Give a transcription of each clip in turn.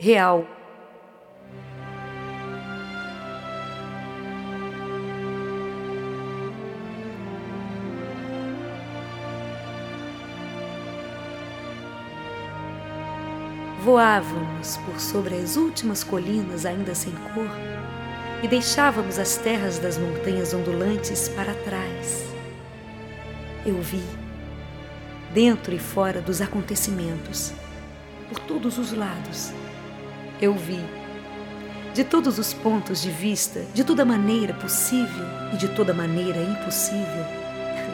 real. Voávamos por sobre as últimas colinas ainda sem cor e deixávamos as terras das montanhas ondulantes para trás. Eu vi, dentro e fora dos acontecimentos, por todos os lados, eu vi, de todos os pontos de vista, de toda maneira possível e de toda maneira impossível,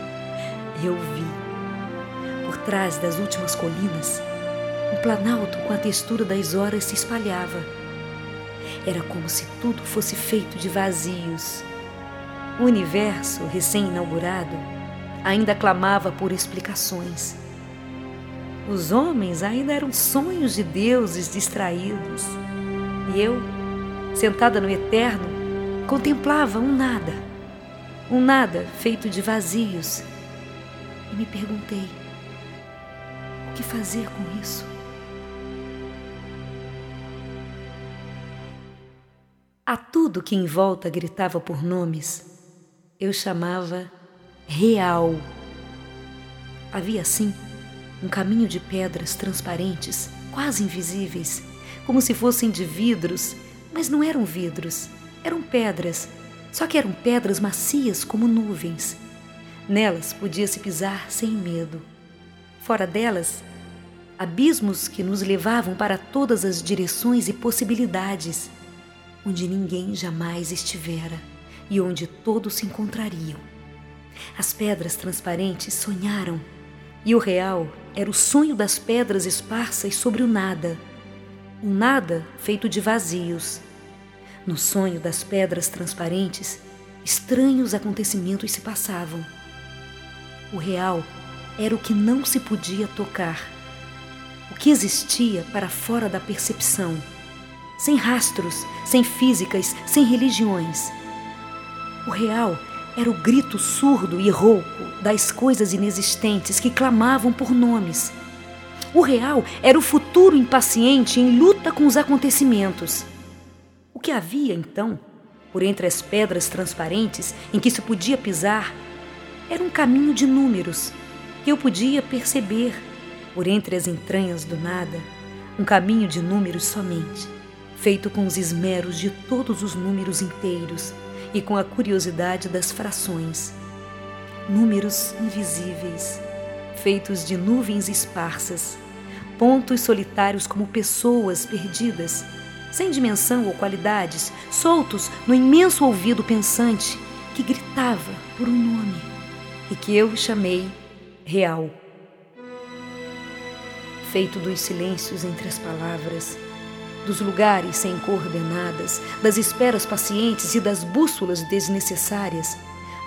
eu vi, por trás das últimas colinas, o planalto com a textura das horas se espalhava. Era como se tudo fosse feito de vazios. O universo, recém-inaugurado, ainda clamava por explicações. Os homens ainda eram sonhos de deuses distraídos. E eu, sentada no eterno, contemplava um nada. Um nada feito de vazios. E me perguntei: o que fazer com isso? A tudo que em volta gritava por nomes, eu chamava real. Havia assim um caminho de pedras transparentes, quase invisíveis, como se fossem de vidros, mas não eram vidros, eram pedras, só que eram pedras macias como nuvens. Nelas podia-se pisar sem medo. Fora delas, abismos que nos levavam para todas as direções e possibilidades onde ninguém jamais estivera e onde todos se encontrariam. As pedras transparentes sonharam, e o real era o sonho das pedras esparsas sobre o nada, um nada feito de vazios. No sonho das pedras transparentes, estranhos acontecimentos se passavam. O real era o que não se podia tocar, o que existia para fora da percepção sem rastros, sem físicas, sem religiões. O real era o grito surdo e rouco das coisas inexistentes que clamavam por nomes. O real era o futuro impaciente em luta com os acontecimentos. O que havia, então, por entre as pedras transparentes em que se podia pisar, era um caminho de números que eu podia perceber por entre as entranhas do nada, um caminho de números somente feito com os esmeros de todos os números inteiros e com a curiosidade das frações. Números invisíveis, feitos de nuvens esparsas, pontos solitários como pessoas perdidas, sem dimensão ou qualidades, soltos no imenso ouvido pensante que gritava por um nome e que eu chamei real. Feito dos silêncios entre as palavras, dos lugares sem coordenadas, das esperas pacientes e das bússolas desnecessárias,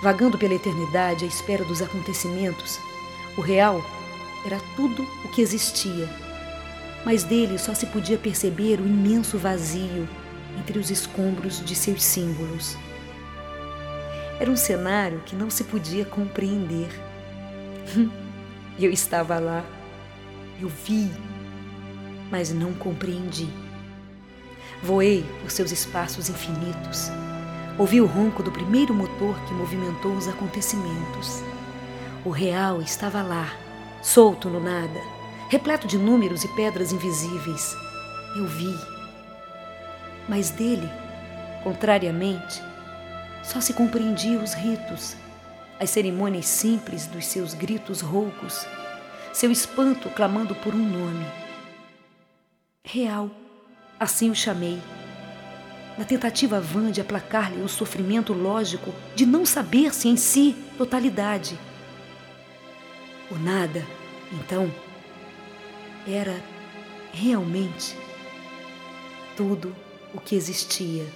vagando pela eternidade à espera dos acontecimentos, o real era tudo o que existia. Mas dele só se podia perceber o imenso vazio entre os escombros de seus símbolos. Era um cenário que não se podia compreender. Eu estava lá, eu vi, mas não compreendi. Voei por seus espaços infinitos. Ouvi o ronco do primeiro motor que movimentou os acontecimentos. O real estava lá, solto no nada, repleto de números e pedras invisíveis. Eu vi. Mas dele, contrariamente, só se compreendia os ritos, as cerimônias simples dos seus gritos roucos, seu espanto clamando por um nome. Real. Assim o chamei, na tentativa vã de aplacar-lhe o sofrimento lógico de não saber-se em si totalidade. O nada, então, era realmente tudo o que existia.